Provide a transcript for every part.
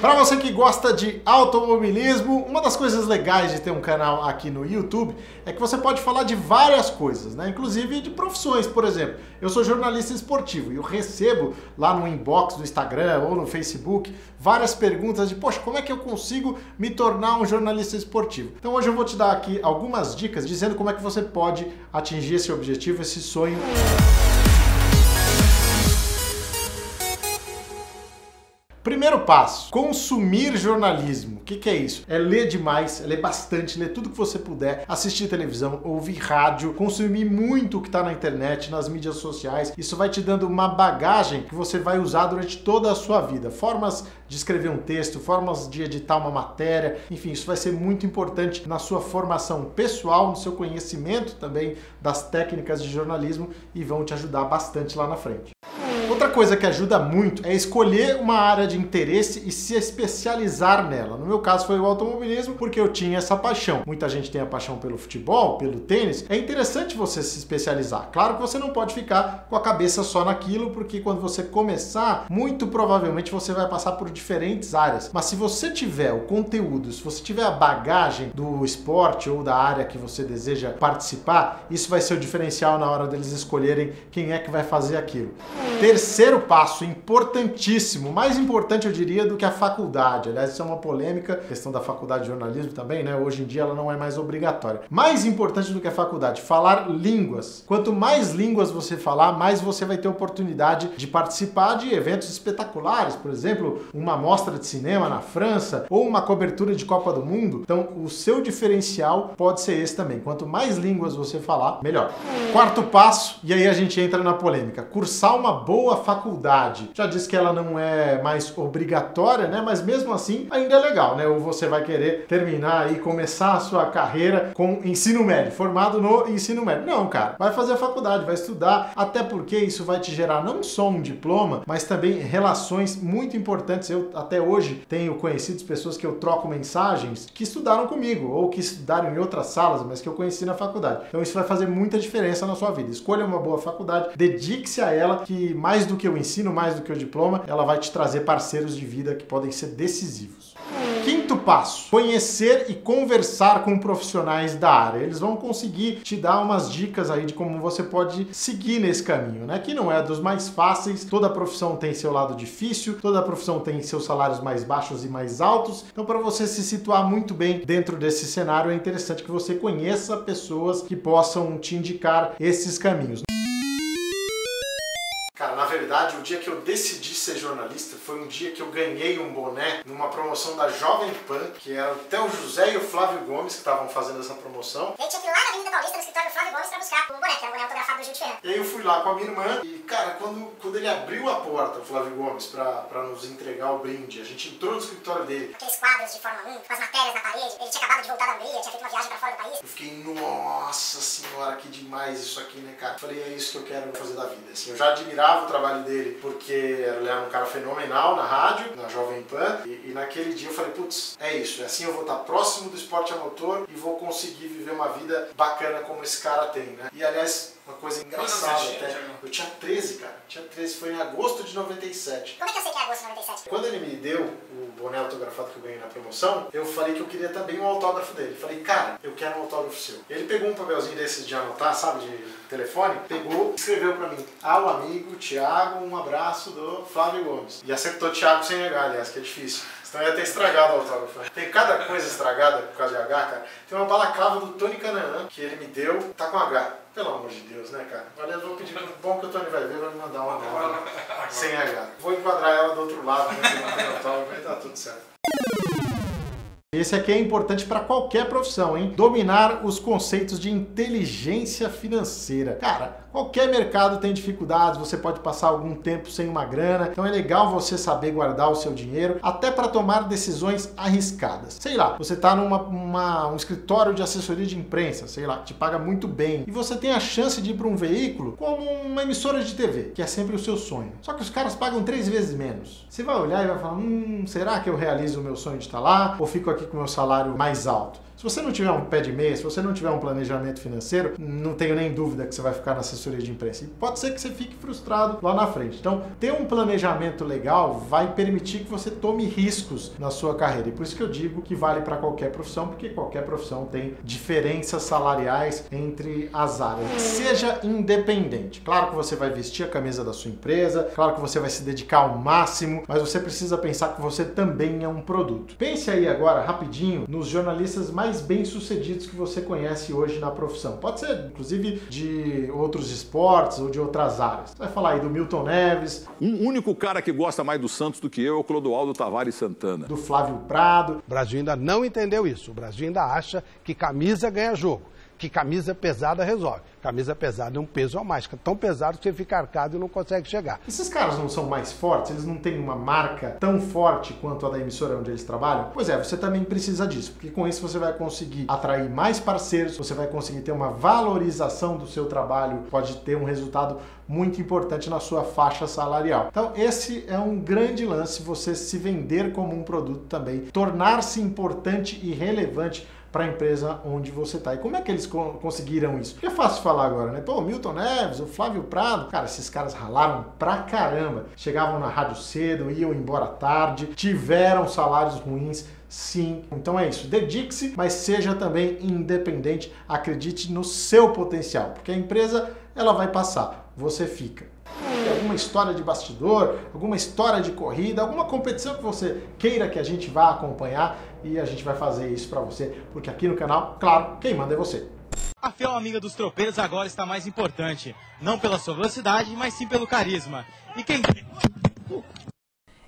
Para você que gosta de automobilismo, uma das coisas legais de ter um canal aqui no YouTube é que você pode falar de várias coisas, né? Inclusive de profissões, por exemplo. Eu sou jornalista esportivo e eu recebo lá no inbox do Instagram ou no Facebook várias perguntas de, poxa, como é que eu consigo me tornar um jornalista esportivo? Então hoje eu vou te dar aqui algumas dicas dizendo como é que você pode atingir esse objetivo, esse sonho. Primeiro passo: consumir jornalismo. O que, que, é isso? É ler demais, é ler bastante, ler tudo que você puder, assistir televisão, ouvir rádio, consumir muito o que está na internet, nas mídias sociais. Isso vai te dando uma bagagem que você vai usar durante toda a sua vida. Formas de escrever um texto, formas de editar uma matéria, enfim, isso vai ser muito importante na sua formação pessoal, no seu conhecimento também das técnicas de jornalismo e vão te ajudar bastante lá na frente. Outra coisa que ajuda muito é escolher uma área de interesse e se especializar nela. No meu caso foi o automobilismo, porque eu tinha essa paixão. Muita gente tem a paixão pelo futebol, pelo tênis. É interessante você se especializar. Claro que você não pode ficar com a cabeça só naquilo, porque quando você começar, muito provavelmente você vai passar por diferentes áreas. Mas se você tiver o conteúdo, se você tiver a bagagem do esporte ou da área que você deseja participar, isso vai ser o diferencial na hora deles escolherem quem é que vai fazer aquilo. Terceiro passo, importantíssimo, mais importante eu diria do que a faculdade. Aliás, isso é uma polêmica, questão da faculdade de jornalismo também, né? Hoje em dia ela não é mais obrigatória. Mais importante do que a faculdade, falar línguas. Quanto mais línguas você falar, mais você vai ter oportunidade de participar de eventos espetaculares, por exemplo, uma mostra de cinema na França ou uma cobertura de Copa do Mundo. Então, o seu diferencial pode ser esse também. Quanto mais línguas você falar, melhor. Quarto passo, e aí a gente entra na polêmica, cursar uma boa faculdade. Já disse que ela não é mais obrigatória, né? Mas mesmo assim ainda é legal, né? Ou você vai querer terminar e começar a sua carreira com ensino médio, formado no ensino médio. Não, cara, vai fazer a faculdade, vai estudar, até porque isso vai te gerar não só um diploma, mas também relações muito importantes. Eu até hoje tenho conhecidos pessoas que eu troco mensagens que estudaram comigo ou que estudaram em outras salas, mas que eu conheci na faculdade. Então isso vai fazer muita diferença na sua vida. Escolha uma boa faculdade, dedique-se a ela, que mais do que o ensino, mais do que o diploma, ela vai te trazer parceiros de vida que podem ser decisivos. Quinto passo: conhecer e conversar com profissionais da área. Eles vão conseguir te dar umas dicas aí de como você pode seguir nesse caminho, né? Que não é dos mais fáceis. Toda profissão tem seu lado difícil, toda profissão tem seus salários mais baixos e mais altos. Então, para você se situar muito bem dentro desse cenário, é interessante que você conheça pessoas que possam te indicar esses caminhos. Cara, na verdade, o dia que eu decidi ser jornalista foi um dia que eu ganhei um boné numa promoção da Jovem Pan, que era até o José e o Flávio Gomes que estavam fazendo essa promoção. E aí tinha que ir lá na Avenida Paulista, no escritório do Flávio Gomes, pra buscar um boné, que era um boné autografado do Gil de Ferran. E aí eu fui lá com a minha irmã e, cara, quando, quando ele abriu a porta, o Flávio Gomes, pra, pra nos entregar o brinde, a gente entrou no escritório dele. Aqueles quadros de Fórmula 1, com as matérias na parede, ele tinha acabado de voltar da Hungria, tinha feito uma viagem pra fora do país. Eu fiquei, nossa senhora, que demais isso aqui, né, cara? Falei, é isso que eu quero fazer da vida. Assim, eu já admirava o trabalho dele, porque ele era um cara fenomenal na rádio, na Jovem Pan, e, e naquele dia eu falei, putz, é isso, é assim eu vou estar próximo do esporte a motor e vou conseguir viver uma vida bacana como esse cara tem, né? E aliás, uma coisa engraçada tinha, até. Thiago? Eu tinha 13, cara. Tinha 13, foi em agosto de 97. Como é que eu sei que é agosto de 97? Quando ele me deu o boné autografado que eu ganhei na promoção, eu falei que eu queria também um autógrafo dele. Falei, cara, eu quero um autógrafo seu. Ele pegou um papelzinho desses de anotar, sabe, de telefone, pegou, escreveu pra mim: Ao amigo Thiago, um abraço do Flávio Gomes. E acertou Thiago sem H, aliás, que é difícil. Senão ia ter estragado o autógrafo. Tem cada coisa estragada por causa de H, cara. Tem uma balaclava do Tony Canaan que ele me deu, tá com H. Pelo amor de Deus, né, cara? Eu vou pedir. Bom que o Tony vai ver, vai me mandar uma nova sem H. Vou enquadrar ela do outro lado, né? Que autógrafo, vai tá tudo certo. Esse aqui é importante para qualquer profissão, hein? Dominar os conceitos de inteligência financeira. Cara, qualquer mercado tem dificuldades, você pode passar algum tempo sem uma grana, então é legal você saber guardar o seu dinheiro, até para tomar decisões arriscadas. Sei lá, você está uma, um escritório de assessoria de imprensa, sei lá, que te paga muito bem, e você tem a chance de ir para um veículo como uma emissora de TV, que é sempre o seu sonho. Só que os caras pagam três vezes menos. Você vai olhar e vai falar: hum, será que eu realizo o meu sonho de estar lá? Ou fico aqui com o meu salário mais alto? Se você não tiver um pé de meia, se você não tiver um planejamento financeiro, não tenho nem dúvida que você vai ficar na assessoria de imprensa. E pode ser que você fique frustrado lá na frente. Então, ter um planejamento legal vai permitir que você tome riscos na sua carreira. E por isso que eu digo que vale para qualquer profissão, porque qualquer profissão tem diferenças salariais entre as áreas. Seja independente. Claro que você vai vestir a camisa da sua empresa, claro que você vai se dedicar ao máximo, mas você precisa pensar que você também é um produto. Pense aí agora, rapidinho, nos jornalistas mais mais bem-sucedidos que você conhece hoje na profissão. Pode ser, inclusive, de outros esportes ou de outras áreas. Você vai falar aí do Milton Neves. Um único cara que gosta mais do Santos do que eu é o Clodoaldo Tavares Santana. Do Flávio Prado. O Brasil ainda não entendeu isso. O Brasil ainda acha que camisa ganha jogo que camisa pesada resolve. Camisa pesada é um peso a mais, fica tão pesado que você fica arcado e não consegue chegar. Esses caras não são mais fortes? Eles não têm uma marca tão forte quanto a da emissora onde eles trabalham? Pois é, você também precisa disso, porque com isso você vai conseguir atrair mais parceiros, você vai conseguir ter uma valorização do seu trabalho, pode ter um resultado muito importante na sua faixa salarial. Então, esse é um grande lance, você se vender como um produto também, tornar-se importante e relevante para a empresa onde você está. E como é que eles conseguiram isso? Porque é fácil falar agora, né? Pô, o Milton Neves, o Flávio Prado, cara, esses caras ralaram pra caramba. Chegavam na rádio cedo, iam embora tarde, tiveram salários ruins, Sim, então é isso. Dedique-se, mas seja também independente. Acredite no seu potencial, porque a empresa ela vai passar, você fica alguma história de bastidor, alguma história de corrida, alguma competição que você queira que a gente vá acompanhar e a gente vai fazer isso para você, porque aqui no canal, claro, quem manda é você. A fiel amiga dos tropeiros agora está mais importante, não pela sua velocidade, mas sim pelo carisma. E quem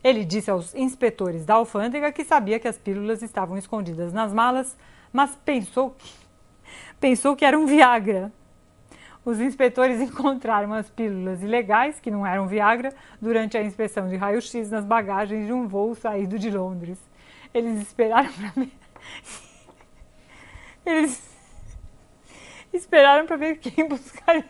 ele disse aos inspetores da alfândega que sabia que as pílulas estavam escondidas nas malas, mas pensou que, pensou que era um Viagra os inspetores encontraram as pílulas ilegais, que não eram Viagra, durante a inspeção de raio-x nas bagagens de um voo saído de Londres. Eles esperaram para ver. Eles esperaram para ver quem buscaria.